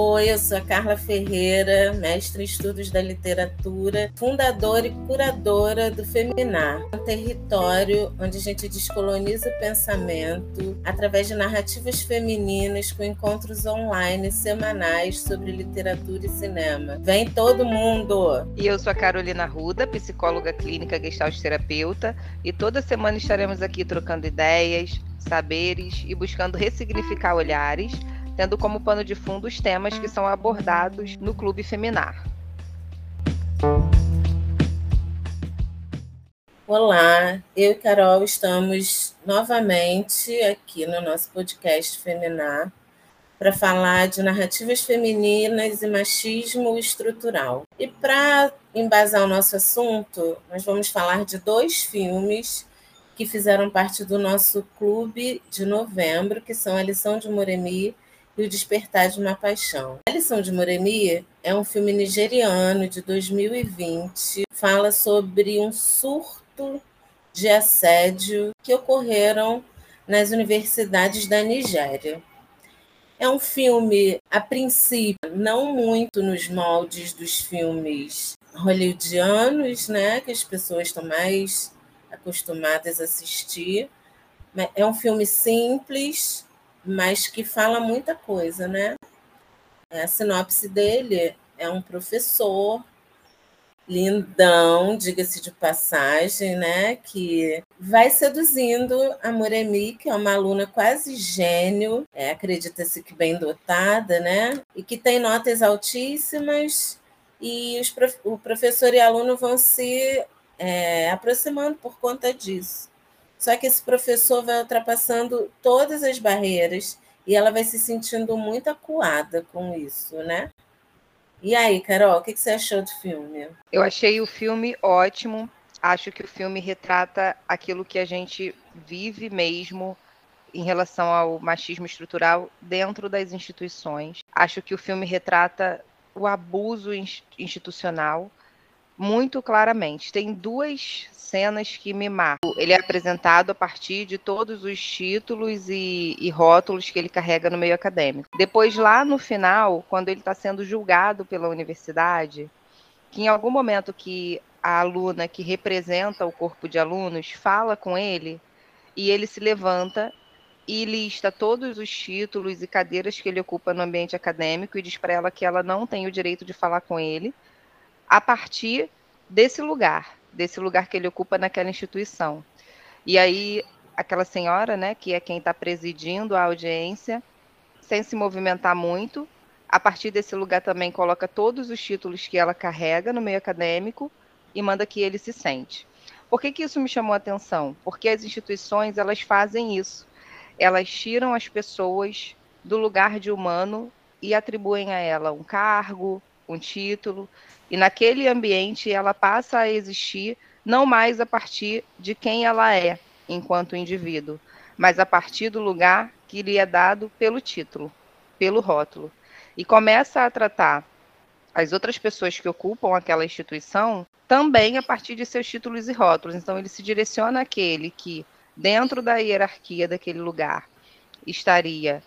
Oi, eu sou a Carla Ferreira, mestre em estudos da literatura, fundadora e curadora do Feminar, um território onde a gente descoloniza o pensamento através de narrativas femininas com encontros online semanais sobre literatura e cinema. Vem todo mundo! E eu sou a Carolina Ruda, psicóloga clínica gestalt terapeuta, e toda semana estaremos aqui trocando ideias, saberes e buscando ressignificar olhares tendo como pano de fundo os temas que são abordados no Clube Feminar. Olá, eu e Carol estamos novamente aqui no nosso podcast Feminar para falar de narrativas femininas e machismo estrutural. E para embasar o nosso assunto, nós vamos falar de dois filmes que fizeram parte do nosso clube de novembro, que são A Lição de Moremi e O Despertar de uma Paixão. A Lição de Moremi é um filme nigeriano de 2020, fala sobre um surto de assédio que ocorreram nas universidades da Nigéria. É um filme, a princípio, não muito nos moldes dos filmes hollywoodianos, né, que as pessoas estão mais acostumadas a assistir. É um filme simples, mas que fala muita coisa, né? A sinopse dele é um professor lindão, diga-se de passagem, né? Que vai seduzindo a Moremi, que é uma aluna quase gênio, é, acredita-se que bem dotada, né? E que tem notas altíssimas, e os, o professor e aluno vão se é, aproximando por conta disso. Só que esse professor vai ultrapassando todas as barreiras e ela vai se sentindo muito acuada com isso, né? E aí, Carol, o que você achou do filme? Eu achei o filme ótimo. Acho que o filme retrata aquilo que a gente vive mesmo em relação ao machismo estrutural dentro das instituições. Acho que o filme retrata o abuso institucional muito claramente. Tem duas cenas que me marcam. Ele é apresentado a partir de todos os títulos e, e rótulos que ele carrega no meio acadêmico. Depois, lá no final, quando ele está sendo julgado pela universidade, que em algum momento que a aluna que representa o corpo de alunos fala com ele e ele se levanta e lista todos os títulos e cadeiras que ele ocupa no ambiente acadêmico e diz para ela que ela não tem o direito de falar com ele a partir desse lugar desse lugar que ele ocupa naquela instituição. E aí, aquela senhora, né, que é quem está presidindo a audiência, sem se movimentar muito, a partir desse lugar também coloca todos os títulos que ela carrega no meio acadêmico e manda que ele se sente. Por que, que isso me chamou a atenção? Porque as instituições elas fazem isso. Elas tiram as pessoas do lugar de humano e atribuem a ela um cargo, um título, e naquele ambiente ela passa a existir não mais a partir de quem ela é enquanto indivíduo, mas a partir do lugar que lhe é dado pelo título, pelo rótulo. E começa a tratar as outras pessoas que ocupam aquela instituição também a partir de seus títulos e rótulos. Então ele se direciona àquele que, dentro da hierarquia daquele lugar, estaria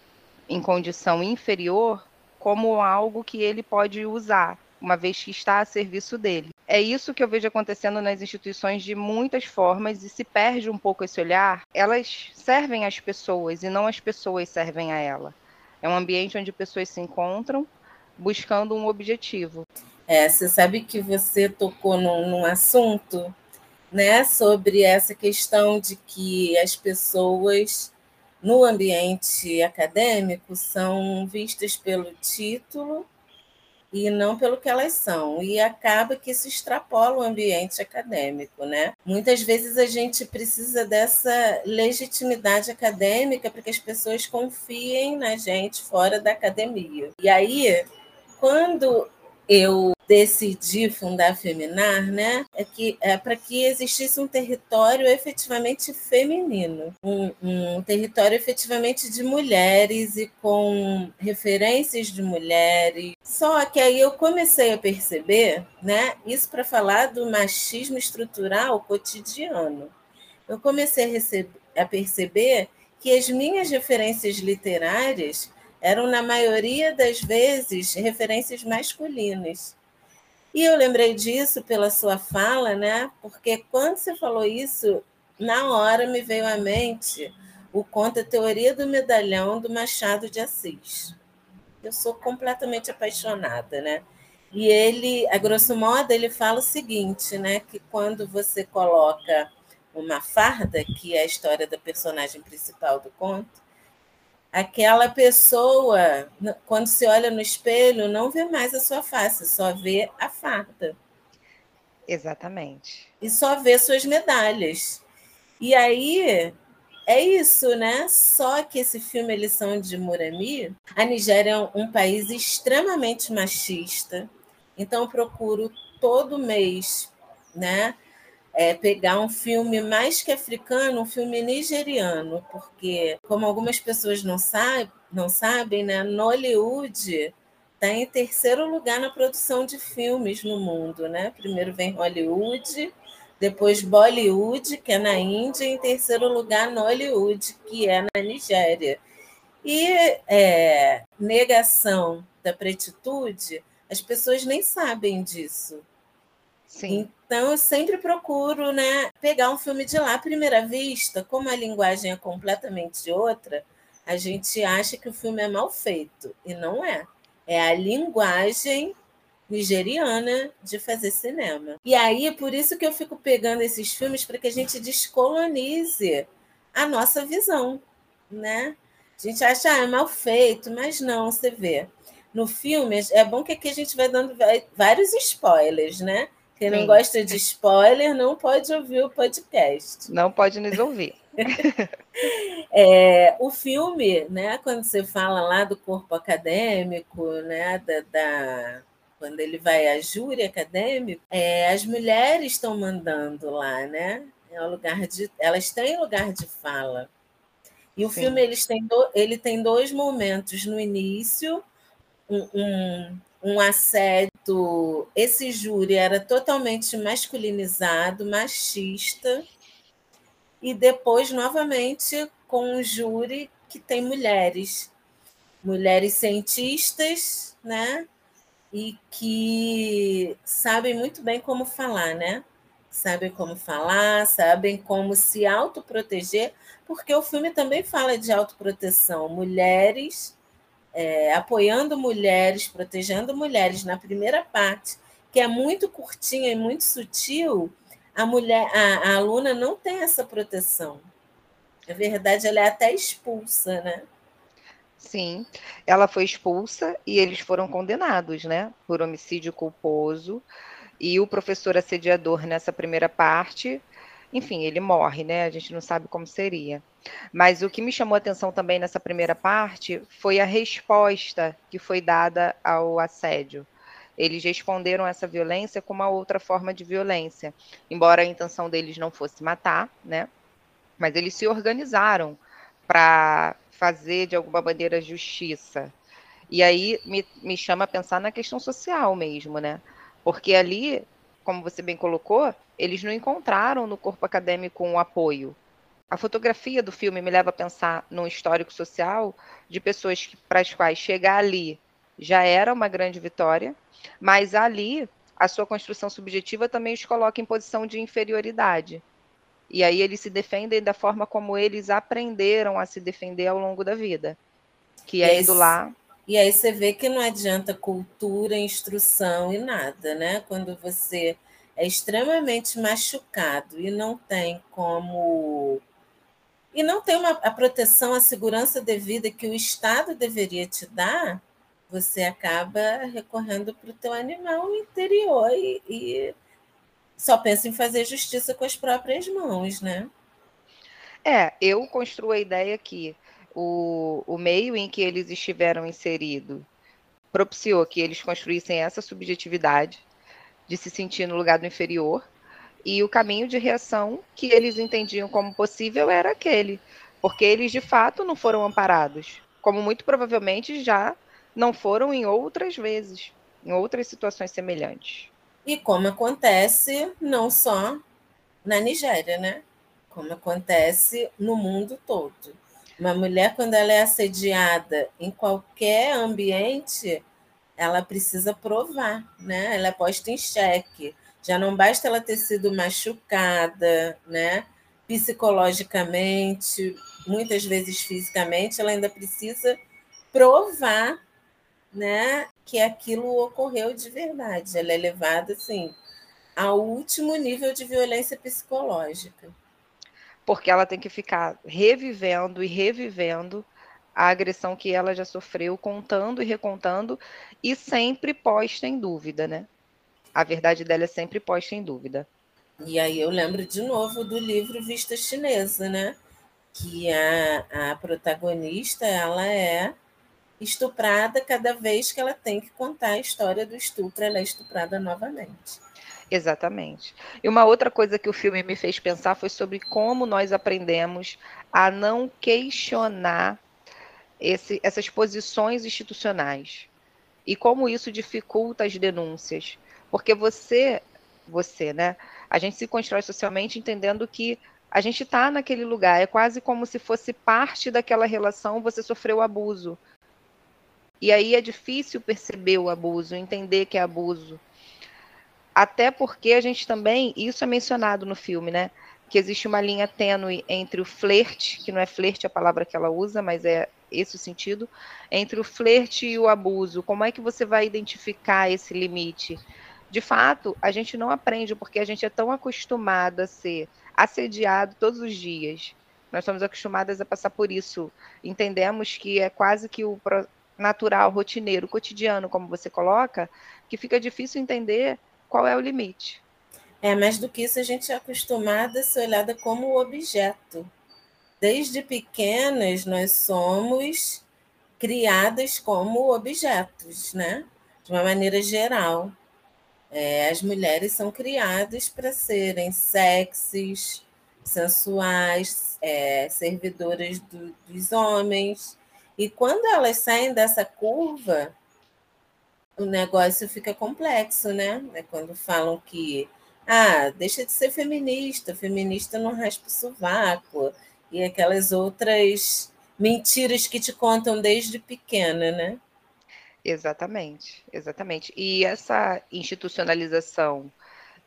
em condição inferior como algo que ele pode usar uma vez que está a serviço dele. É isso que eu vejo acontecendo nas instituições de muitas formas e se perde um pouco esse olhar. Elas servem às pessoas e não as pessoas servem a ela. É um ambiente onde pessoas se encontram buscando um objetivo. É, você sabe que você tocou num, num assunto né, sobre essa questão de que as pessoas no ambiente acadêmico são vistas pelo título e não pelo que elas são. E acaba que isso extrapola o ambiente acadêmico, né? Muitas vezes a gente precisa dessa legitimidade acadêmica para que as pessoas confiem na gente fora da academia. E aí, quando eu decidi fundar a Feminar, né, é que é para que existisse um território efetivamente feminino, um, um, território efetivamente de mulheres e com referências de mulheres. Só que aí eu comecei a perceber, né, isso para falar do machismo estrutural cotidiano. Eu comecei a, a perceber que as minhas referências literárias eram, na maioria das vezes, referências masculinas. E eu lembrei disso pela sua fala, né? Porque quando você falou isso, na hora me veio à mente o conto A Teoria do Medalhão do Machado de Assis. Eu sou completamente apaixonada, né? E ele, a grosso modo, ele fala o seguinte, né? Que quando você coloca uma farda, que é a história da personagem principal do conto, aquela pessoa, quando se olha no espelho, não vê mais a sua face, só vê a farda. Exatamente. E só vê suas medalhas. E aí é isso, né? Só que esse filme, Lição de Murami, a Nigéria é um país extremamente machista. Então, eu procuro todo mês, né? É, pegar um filme mais que africano, um filme nigeriano, porque, como algumas pessoas não, sabe, não sabem, né, Nollywood está em terceiro lugar na produção de filmes no mundo. Né? Primeiro vem Hollywood, depois Bollywood, que é na Índia, e em terceiro lugar Nollywood, que é na Nigéria. E é, negação da pretitude, as pessoas nem sabem disso. Sim. Então, eu sempre procuro né, pegar um filme de lá à primeira vista, como a linguagem é completamente outra, a gente acha que o filme é mal feito, e não é. É a linguagem nigeriana de fazer cinema. E aí, por isso que eu fico pegando esses filmes para que a gente descolonize a nossa visão, né? A gente acha, ah, é mal feito, mas não, você vê. No filme, é bom que aqui a gente vai dando vários spoilers, né? Quem Sim. não gosta de spoiler não pode ouvir o podcast. Não pode nos ouvir. é, o filme, né, quando você fala lá do corpo acadêmico, né, da, da quando ele vai à júri acadêmico, é, as mulheres estão mandando lá, né? É um lugar de, elas têm lugar de fala. E o Sim. filme eles têm do, ele tem dois momentos no início, um, um, um assédio esse júri era totalmente masculinizado, machista, e depois, novamente, com um júri que tem mulheres, mulheres cientistas, né? E que sabem muito bem como falar, né? Sabem como falar, sabem como se autoproteger, porque o filme também fala de autoproteção. Mulheres é, apoiando mulheres, protegendo mulheres na primeira parte, que é muito curtinha e muito sutil, a mulher, a, a aluna não tem essa proteção. Na verdade, ela é até expulsa, né? Sim, ela foi expulsa e eles foram condenados, né, por homicídio culposo. E o professor assediador nessa primeira parte, enfim, ele morre, né? A gente não sabe como seria. Mas o que me chamou a atenção também nessa primeira parte foi a resposta que foi dada ao assédio. Eles responderam essa violência com uma outra forma de violência, embora a intenção deles não fosse matar, né? Mas eles se organizaram para fazer de alguma maneira justiça. E aí me, me chama a pensar na questão social mesmo, né? Porque ali, como você bem colocou, eles não encontraram no corpo acadêmico um apoio a fotografia do filme me leva a pensar num histórico social de pessoas para as quais chegar ali já era uma grande vitória, mas ali a sua construção subjetiva também os coloca em posição de inferioridade. E aí eles se defendem da forma como eles aprenderam a se defender ao longo da vida, que é indo lá. E aí você vê que não adianta cultura, instrução e nada, né? Quando você é extremamente machucado e não tem como e não tem uma, a proteção, a segurança devida que o Estado deveria te dar, você acaba recorrendo para o teu animal interior e, e, só pensa em fazer justiça com as próprias mãos, né? É, eu construo a ideia que o, o meio em que eles estiveram inseridos propiciou que eles construíssem essa subjetividade de se sentir no lugar do inferior e o caminho de reação que eles entendiam como possível era aquele, porque eles de fato não foram amparados, como muito provavelmente já não foram em outras vezes, em outras situações semelhantes. E como acontece não só na Nigéria, né? Como acontece no mundo todo. Uma mulher, quando ela é assediada em qualquer ambiente, ela precisa provar, né? Ela é posta em xeque. Já não basta ela ter sido machucada, né? Psicologicamente, muitas vezes fisicamente, ela ainda precisa provar, né, que aquilo ocorreu de verdade. Ela é levada assim ao último nível de violência psicológica. Porque ela tem que ficar revivendo e revivendo a agressão que ela já sofreu, contando e recontando, e sempre posta em dúvida, né? A verdade dela é sempre posta em dúvida. E aí eu lembro de novo do livro Vista Chinesa, né? Que a, a protagonista ela é estuprada cada vez que ela tem que contar a história do estupro, ela é estuprada novamente. Exatamente. E uma outra coisa que o filme me fez pensar foi sobre como nós aprendemos a não questionar esse, essas posições institucionais e como isso dificulta as denúncias. Porque você, você, né? A gente se constrói socialmente entendendo que a gente está naquele lugar, é quase como se fosse parte daquela relação, você sofreu abuso. E aí é difícil perceber o abuso, entender que é abuso. Até porque a gente também, isso é mencionado no filme, né? Que existe uma linha tênue entre o flerte, que não é flerte a palavra que ela usa, mas é esse o sentido, entre o flerte e o abuso. Como é que você vai identificar esse limite? De fato, a gente não aprende porque a gente é tão acostumado a ser assediado todos os dias. Nós somos acostumadas a passar por isso. Entendemos que é quase que o natural, rotineiro, cotidiano, como você coloca, que fica difícil entender qual é o limite. É, mais do que isso, a gente é acostumada a ser olhada como objeto. Desde pequenas, nós somos criadas como objetos, né? De uma maneira geral. É, as mulheres são criadas para serem sexys, sensuais, é, servidoras do, dos homens. E quando elas saem dessa curva, o negócio fica complexo, né? É quando falam que ah, deixa de ser feminista, feminista não raspa o sovaco, e aquelas outras mentiras que te contam desde pequena, né? Exatamente, exatamente. E essa institucionalização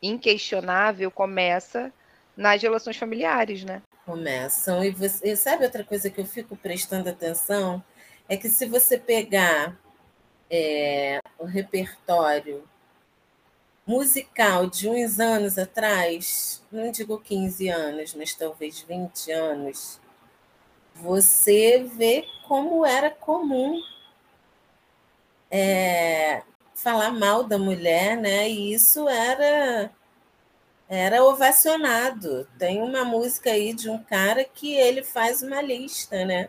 inquestionável começa nas relações familiares, né? Começam. E, você, e sabe outra coisa que eu fico prestando atenção? É que se você pegar é, o repertório musical de uns anos atrás, não digo 15 anos, mas talvez 20 anos, você vê como era comum é, falar mal da mulher, né? E isso era era ovacionado. Tem uma música aí de um cara que ele faz uma lista, né?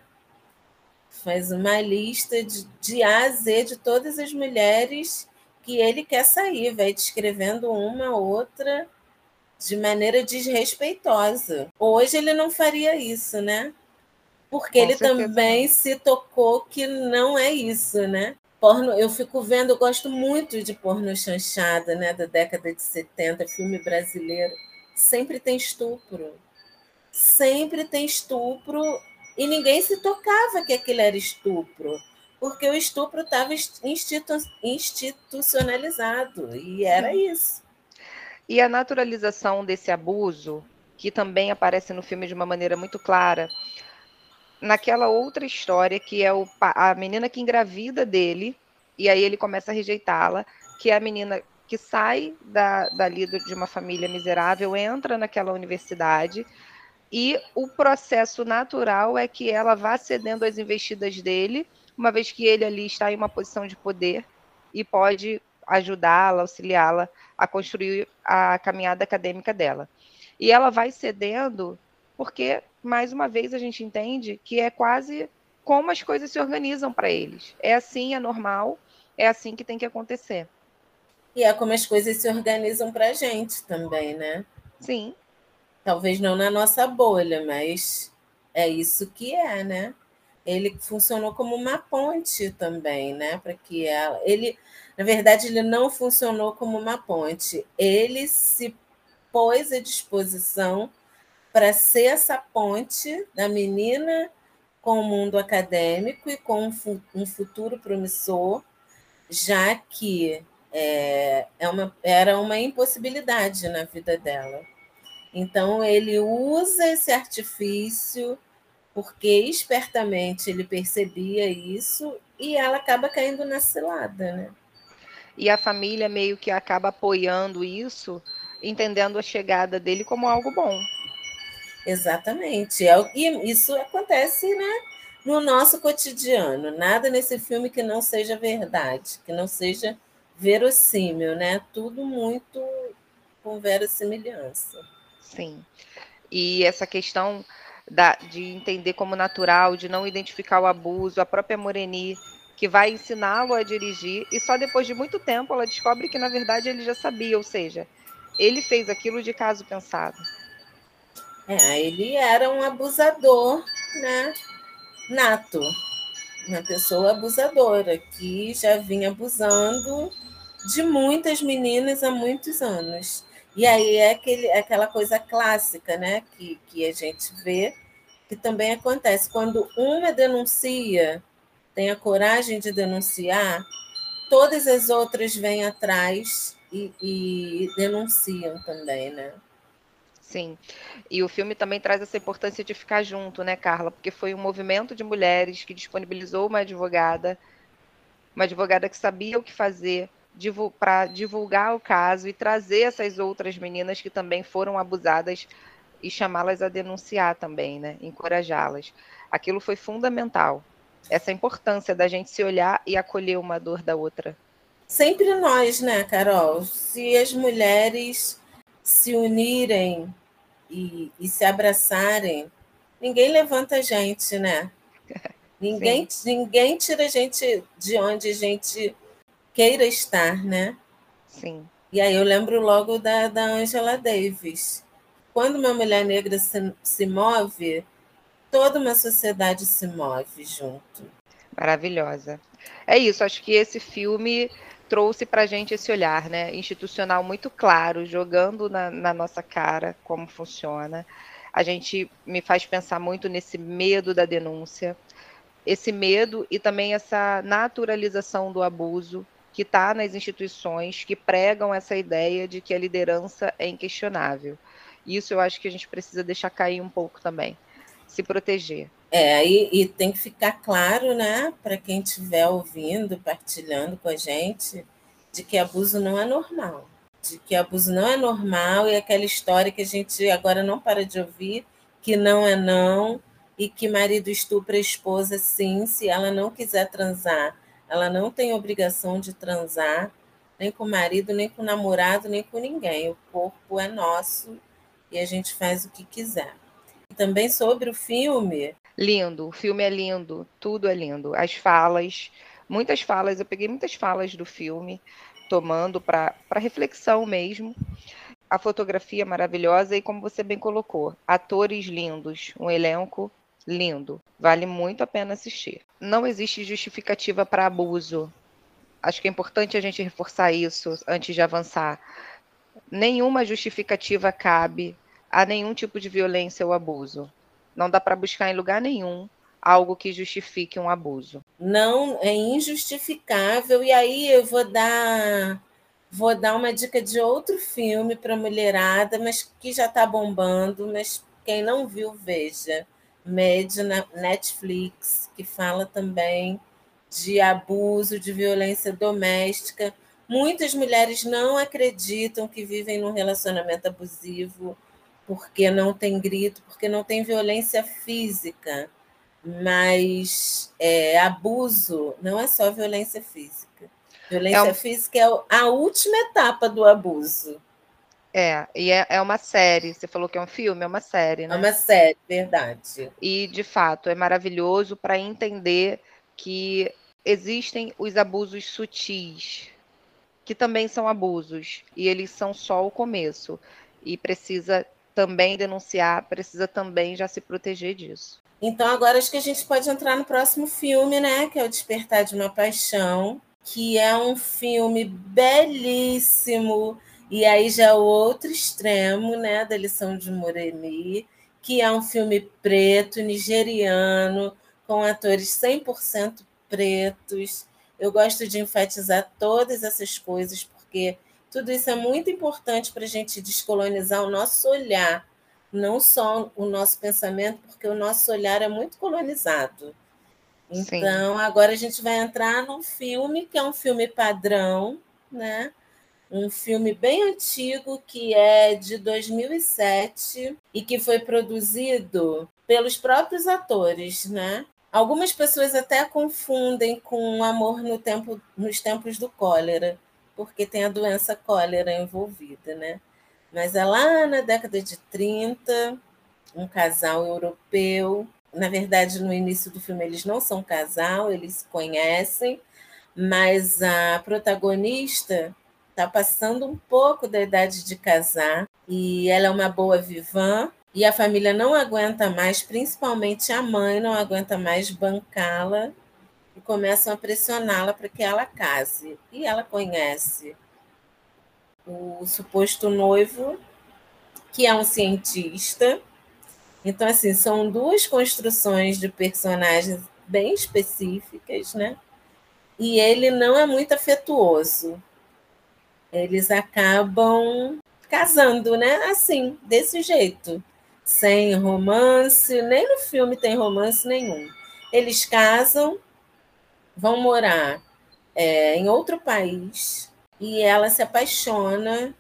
Faz uma lista de, de A a Z de todas as mulheres que ele quer sair, vai descrevendo uma outra de maneira desrespeitosa. Hoje ele não faria isso, né? Porque Com ele também se tocou que não é isso, né? porno, eu fico vendo, eu gosto muito de porno chanchada, né, da década de 70, filme brasileiro. Sempre tem estupro. Sempre tem estupro e ninguém se tocava que aquilo era estupro, porque o estupro estava institu institucionalizado e era isso. E a naturalização desse abuso, que também aparece no filme de uma maneira muito clara, naquela outra história que é o, a menina que engravida dele, e aí ele começa a rejeitá-la, que é a menina que sai da, dali de uma família miserável, entra naquela universidade, e o processo natural é que ela vá cedendo às investidas dele, uma vez que ele ali está em uma posição de poder e pode ajudá-la, auxiliá-la a construir a caminhada acadêmica dela. E ela vai cedendo porque mais uma vez a gente entende que é quase como as coisas se organizam para eles. É assim, é normal, é assim que tem que acontecer. E é como as coisas se organizam para a gente também, né? Sim. Talvez não na nossa bolha, mas é isso que é, né? Ele funcionou como uma ponte também, né? Para que ela. Ele, na verdade, ele não funcionou como uma ponte. Ele se pôs à disposição para ser essa ponte da menina com o mundo acadêmico e com um futuro promissor, já que é, é uma, era uma impossibilidade na vida dela. Então, ele usa esse artifício porque espertamente ele percebia isso e ela acaba caindo na cilada, né? E a família meio que acaba apoiando isso, entendendo a chegada dele como algo bom. Exatamente. É e isso acontece, né? No nosso cotidiano. Nada nesse filme que não seja verdade, que não seja verossímil, né? Tudo muito com verossimilhança. Sim. E essa questão da, de entender como natural, de não identificar o abuso, a própria Moreni, que vai ensiná-lo a dirigir, e só depois de muito tempo ela descobre que, na verdade, ele já sabia, ou seja, ele fez aquilo de caso pensado. É, ele era um abusador, né? Nato. Uma pessoa abusadora que já vinha abusando de muitas meninas há muitos anos. E aí é aquele, aquela coisa clássica, né? Que, que a gente vê, que também acontece. Quando uma denuncia, tem a coragem de denunciar, todas as outras vêm atrás e, e denunciam também, né? Sim. E o filme também traz essa importância de ficar junto, né, Carla? Porque foi um movimento de mulheres que disponibilizou uma advogada, uma advogada que sabia o que fazer, para divulgar o caso e trazer essas outras meninas que também foram abusadas e chamá-las a denunciar também, né? Encorajá-las. Aquilo foi fundamental. Essa importância da gente se olhar e acolher uma dor da outra. Sempre nós, né, Carol? Se as mulheres se unirem e, e se abraçarem, ninguém levanta a gente, né? Ninguém, ninguém tira a gente de onde a gente queira estar, né? Sim. E aí eu lembro logo da, da Angela Davis. Quando uma mulher negra se, se move, toda uma sociedade se move junto. Maravilhosa. É isso, acho que esse filme trouxe para a gente esse olhar né, institucional muito claro, jogando na, na nossa cara como funciona. A gente me faz pensar muito nesse medo da denúncia, esse medo e também essa naturalização do abuso que está nas instituições que pregam essa ideia de que a liderança é inquestionável. Isso eu acho que a gente precisa deixar cair um pouco também, se proteger. É, e, e tem que ficar claro, né, para quem estiver ouvindo, partilhando com a gente, de que abuso não é normal. De que abuso não é normal e aquela história que a gente agora não para de ouvir, que não é não, e que marido estupra a esposa sim, se ela não quiser transar ela não tem obrigação de transar, nem com o marido, nem com o namorado, nem com ninguém. O corpo é nosso e a gente faz o que quiser. E também sobre o filme. Lindo, o filme é lindo, tudo é lindo. As falas, muitas falas, eu peguei muitas falas do filme, tomando para reflexão mesmo. A fotografia maravilhosa e, como você bem colocou, atores lindos, um elenco lindo. Vale muito a pena assistir. Não existe justificativa para abuso. Acho que é importante a gente reforçar isso antes de avançar. Nenhuma justificativa cabe a nenhum tipo de violência ou abuso. Não dá para buscar em lugar nenhum algo que justifique um abuso. Não, é injustificável. E aí eu vou dar vou dar uma dica de outro filme para mulherada, mas que já está bombando, mas quem não viu, veja média na Netflix, que fala também de abuso, de violência doméstica. Muitas mulheres não acreditam que vivem num relacionamento abusivo porque não tem grito, porque não tem violência física. Mas é, abuso não é só violência física. Violência é um... física é a última etapa do abuso. É, e é, é uma série. Você falou que é um filme, é uma série, né? É uma série, verdade. E, de fato, é maravilhoso para entender que existem os abusos sutis, que também são abusos, e eles são só o começo. E precisa também denunciar, precisa também já se proteger disso. Então, agora acho que a gente pode entrar no próximo filme, né? Que é O Despertar de uma Paixão, que é um filme belíssimo e aí já o outro extremo, né, da lição de Moremi, que é um filme preto, nigeriano, com atores 100% pretos. Eu gosto de enfatizar todas essas coisas, porque tudo isso é muito importante para a gente descolonizar o nosso olhar, não só o nosso pensamento, porque o nosso olhar é muito colonizado. Então, Sim. agora a gente vai entrar num filme que é um filme padrão, né? Um filme bem antigo que é de 2007 e que foi produzido pelos próprios atores, né? Algumas pessoas até confundem com Amor no tempo, nos tempos do cólera, porque tem a doença cólera envolvida, né? Mas é lá na década de 30, um casal europeu na verdade, no início do filme eles não são casal, eles se conhecem, mas a protagonista está passando um pouco da idade de casar e ela é uma boa vivã e a família não aguenta mais, principalmente a mãe não aguenta mais bancá-la e começam a pressioná-la para que ela case. E ela conhece o suposto noivo, que é um cientista, então, assim, são duas construções de personagens bem específicas, né? E ele não é muito afetuoso. Eles acabam casando, né? Assim, desse jeito. Sem romance, nem no filme tem romance nenhum. Eles casam, vão morar é, em outro país e ela se apaixona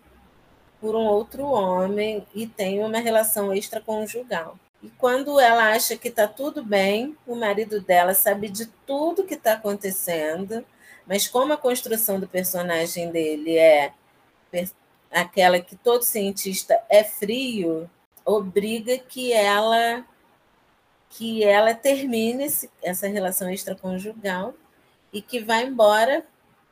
por um outro homem e tem uma relação extraconjugal. E quando ela acha que está tudo bem, o marido dela sabe de tudo que está acontecendo, mas como a construção do personagem dele é aquela que todo cientista é frio, obriga que ela que ela termine essa relação extraconjugal e que vá embora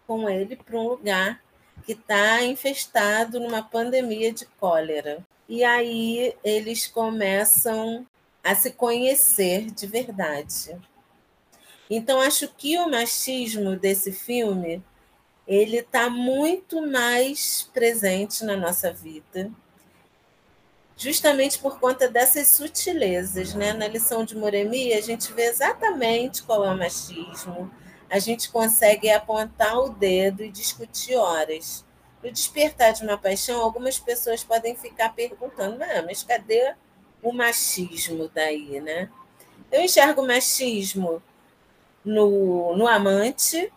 com ele para um lugar que está infestado numa pandemia de cólera. E aí eles começam a se conhecer de verdade. Então acho que o machismo desse filme ele está muito mais presente na nossa vida, justamente por conta dessas sutilezas, né? Na lição de Moremi a gente vê exatamente qual é o machismo, a gente consegue apontar o dedo e discutir horas. No despertar de uma paixão, algumas pessoas podem ficar perguntando: ah, mas cadê o machismo daí, né? Eu enxergo o machismo no, no amante,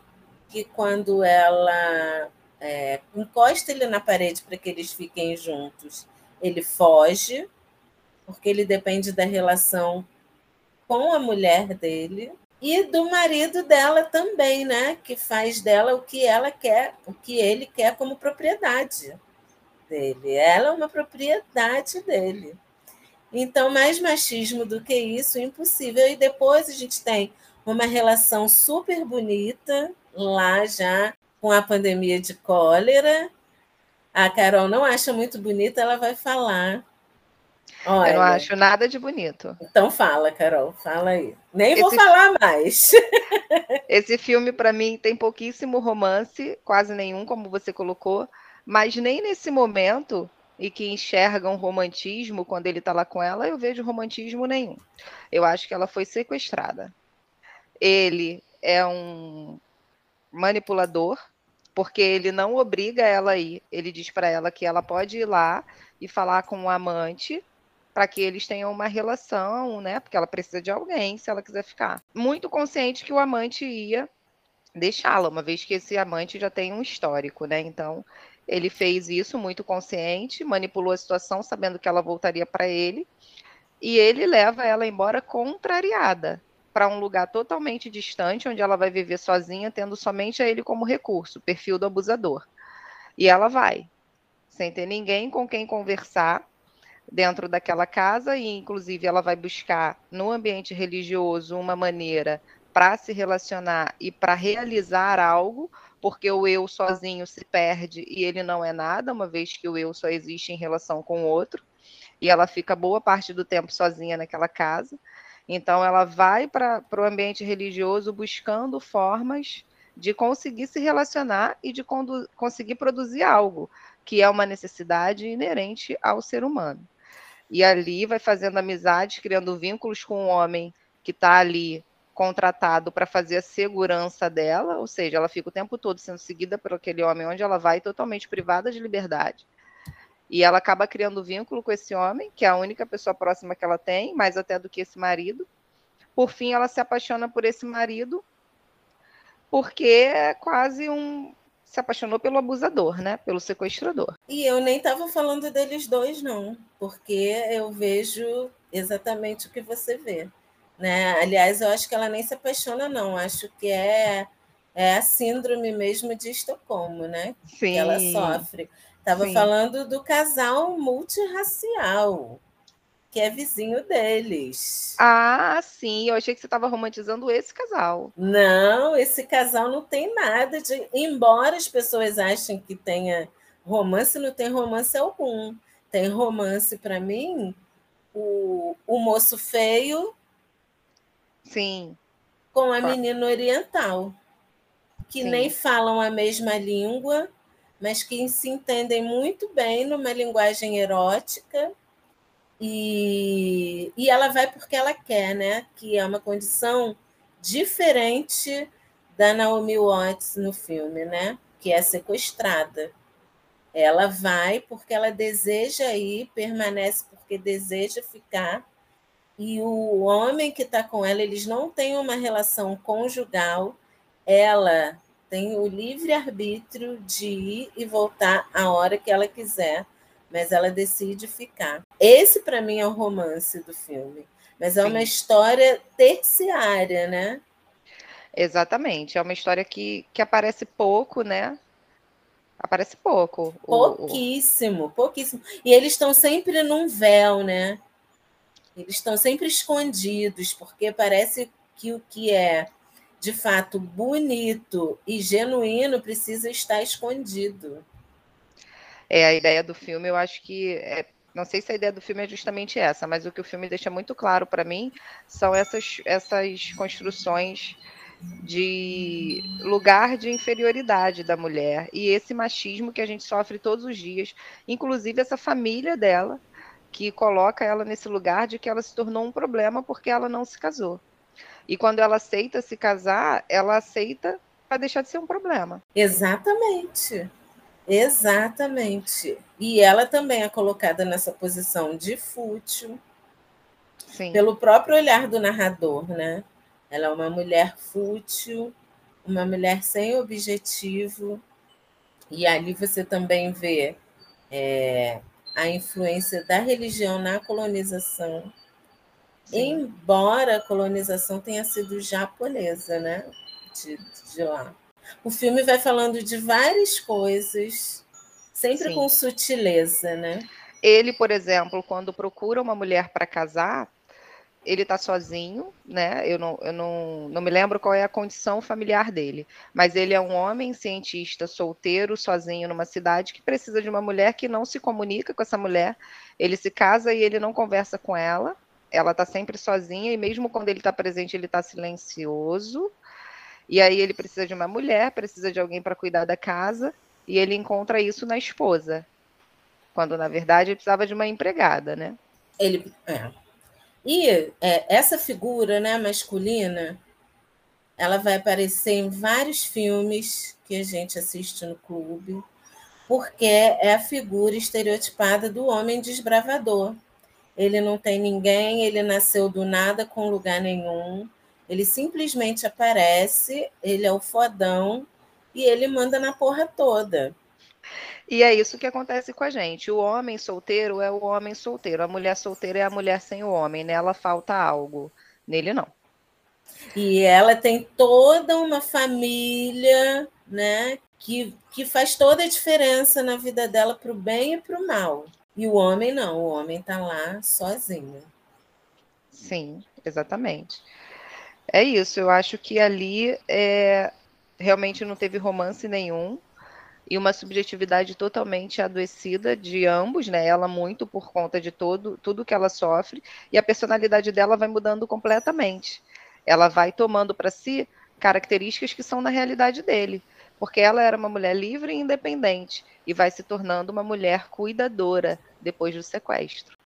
que quando ela é, encosta ele na parede para que eles fiquem juntos, ele foge, porque ele depende da relação com a mulher dele e do marido dela também, né? Que faz dela o que ela quer, o que ele quer como propriedade dele. Ela é uma propriedade dele. Então, mais machismo do que isso, impossível. E depois a gente tem uma relação super bonita lá já com a pandemia de cólera. A Carol não acha muito bonita, ela vai falar Olha, eu não acho nada de bonito. Então fala, Carol, fala aí. Nem esse, vou falar mais. esse filme, para mim, tem pouquíssimo romance, quase nenhum, como você colocou, mas nem nesse momento e que enxergam romantismo quando ele está lá com ela, eu vejo romantismo nenhum. Eu acho que ela foi sequestrada. Ele é um manipulador, porque ele não obriga ela a ir. Ele diz para ela que ela pode ir lá e falar com o amante para que eles tenham uma relação, né? Porque ela precisa de alguém se ela quiser ficar. Muito consciente que o amante ia deixá-la, uma vez que esse amante já tem um histórico, né? Então, ele fez isso muito consciente, manipulou a situação sabendo que ela voltaria para ele, e ele leva ela embora contrariada para um lugar totalmente distante, onde ela vai viver sozinha, tendo somente a ele como recurso, perfil do abusador. E ela vai, sem ter ninguém com quem conversar, dentro daquela casa e inclusive ela vai buscar no ambiente religioso uma maneira para se relacionar e para realizar algo, porque o eu sozinho se perde e ele não é nada, uma vez que o eu só existe em relação com o outro, e ela fica boa parte do tempo sozinha naquela casa. Então ela vai para o ambiente religioso buscando formas de conseguir se relacionar e de conseguir produzir algo, que é uma necessidade inerente ao ser humano. E ali vai fazendo amizades, criando vínculos com o homem que está ali contratado para fazer a segurança dela, ou seja, ela fica o tempo todo sendo seguida por aquele homem onde ela vai, totalmente privada de liberdade. E ela acaba criando vínculo com esse homem, que é a única pessoa próxima que ela tem, mais até do que esse marido. Por fim, ela se apaixona por esse marido, porque é quase um. Se apaixonou pelo abusador, né? Pelo sequestrador. E eu nem estava falando deles dois, não, porque eu vejo exatamente o que você vê. Né? Aliás, eu acho que ela nem se apaixona, não. Acho que é, é a síndrome mesmo de Estocolmo, né? Sim. Que ela sofre. Estava falando do casal multirracial, que é vizinho deles. Ah, sim. Eu achei que você estava romantizando esse casal. Não, esse casal não tem nada de. Embora as pessoas achem que tenha romance, não tem romance algum. Tem romance, para mim, o, o moço feio Sim. Com a menina oriental, que Sim. nem falam a mesma língua, mas que se entendem muito bem numa linguagem erótica. E, e ela vai porque ela quer, né? Que é uma condição diferente da Naomi Watts no filme, né? Que é sequestrada. Ela vai porque ela deseja ir, permanece porque deseja ficar e o homem que está com ela, eles não têm uma relação conjugal, ela tem o livre-arbítrio de ir e voltar a hora que ela quiser, mas ela decide ficar. Esse, para mim, é o romance do filme. Mas é Sim. uma história terciária, né? Exatamente. É uma história que, que aparece pouco, né? Aparece pouco. Pouquíssimo, o... pouquíssimo. E eles estão sempre num véu, né? Eles estão sempre escondidos, porque parece que o que é de fato bonito e genuíno precisa estar escondido. É a ideia do filme, eu acho que é, não sei se a ideia do filme é justamente essa, mas o que o filme deixa muito claro para mim são essas, essas construções de lugar de inferioridade da mulher e esse machismo que a gente sofre todos os dias, inclusive essa família dela que coloca ela nesse lugar de que ela se tornou um problema porque ela não se casou. E quando ela aceita se casar, ela aceita para deixar de ser um problema. Exatamente. Exatamente. E ela também é colocada nessa posição de fútil Sim. pelo próprio olhar do narrador, né? Ela é uma mulher fútil, uma mulher sem objetivo, e ali você também vê é, a influência da religião na colonização, Sim. embora a colonização tenha sido japonesa, né? De, de lá. O filme vai falando de várias coisas, sempre Sim. com sutileza, né? Ele, por exemplo, quando procura uma mulher para casar, ele está sozinho, né? Eu, não, eu não, não me lembro qual é a condição familiar dele, mas ele é um homem cientista solteiro, sozinho numa cidade que precisa de uma mulher que não se comunica com essa mulher. Ele se casa e ele não conversa com ela. Ela está sempre sozinha e mesmo quando ele está presente, ele está silencioso. E aí ele precisa de uma mulher, precisa de alguém para cuidar da casa e ele encontra isso na esposa, quando na verdade ele precisava de uma empregada, né? Ele é e é, essa figura né, masculina, ela vai aparecer em vários filmes que a gente assiste no clube, porque é a figura estereotipada do homem desbravador. Ele não tem ninguém, ele nasceu do nada com lugar nenhum, ele simplesmente aparece, ele é o fodão e ele manda na porra toda. E é isso que acontece com a gente. O homem solteiro é o homem solteiro, a mulher solteira é a mulher sem o homem, nela falta algo, nele não. E ela tem toda uma família, né, que, que faz toda a diferença na vida dela para o bem e para o mal. E o homem não, o homem está lá sozinho. Sim, exatamente. É isso, eu acho que ali é, realmente não teve romance nenhum e uma subjetividade totalmente adoecida de ambos, né? Ela muito por conta de todo, tudo que ela sofre, e a personalidade dela vai mudando completamente. Ela vai tomando para si características que são na realidade dele, porque ela era uma mulher livre e independente e vai se tornando uma mulher cuidadora depois do sequestro.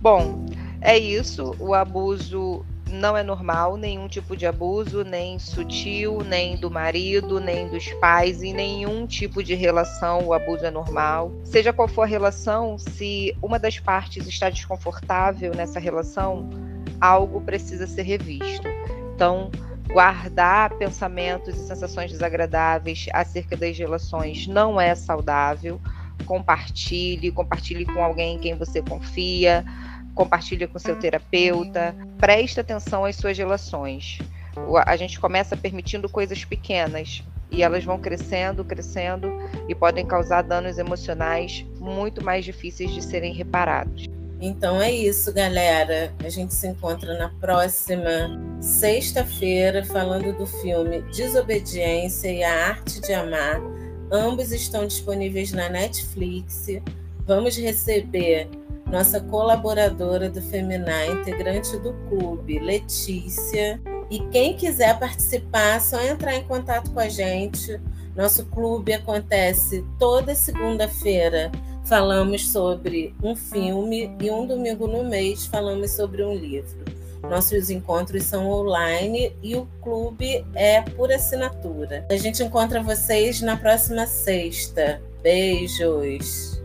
Bom, é isso. O abuso não é normal, nenhum tipo de abuso, nem sutil, nem do marido, nem dos pais, em nenhum tipo de relação o abuso é normal. Seja qual for a relação, se uma das partes está desconfortável nessa relação, algo precisa ser revisto. Então, guardar pensamentos e sensações desagradáveis acerca das relações não é saudável. Compartilhe, compartilhe com alguém em quem você confia compartilha com seu terapeuta, preste atenção às suas relações. A gente começa permitindo coisas pequenas e elas vão crescendo, crescendo e podem causar danos emocionais muito mais difíceis de serem reparados. Então é isso, galera. A gente se encontra na próxima sexta-feira falando do filme Desobediência e a Arte de Amar. Ambos estão disponíveis na Netflix. Vamos receber nossa colaboradora do Feminar, integrante do clube, Letícia. E quem quiser participar, é só entrar em contato com a gente. Nosso clube acontece toda segunda-feira. Falamos sobre um filme e um domingo no mês falamos sobre um livro. Nossos encontros são online e o clube é por assinatura. A gente encontra vocês na próxima sexta. Beijos!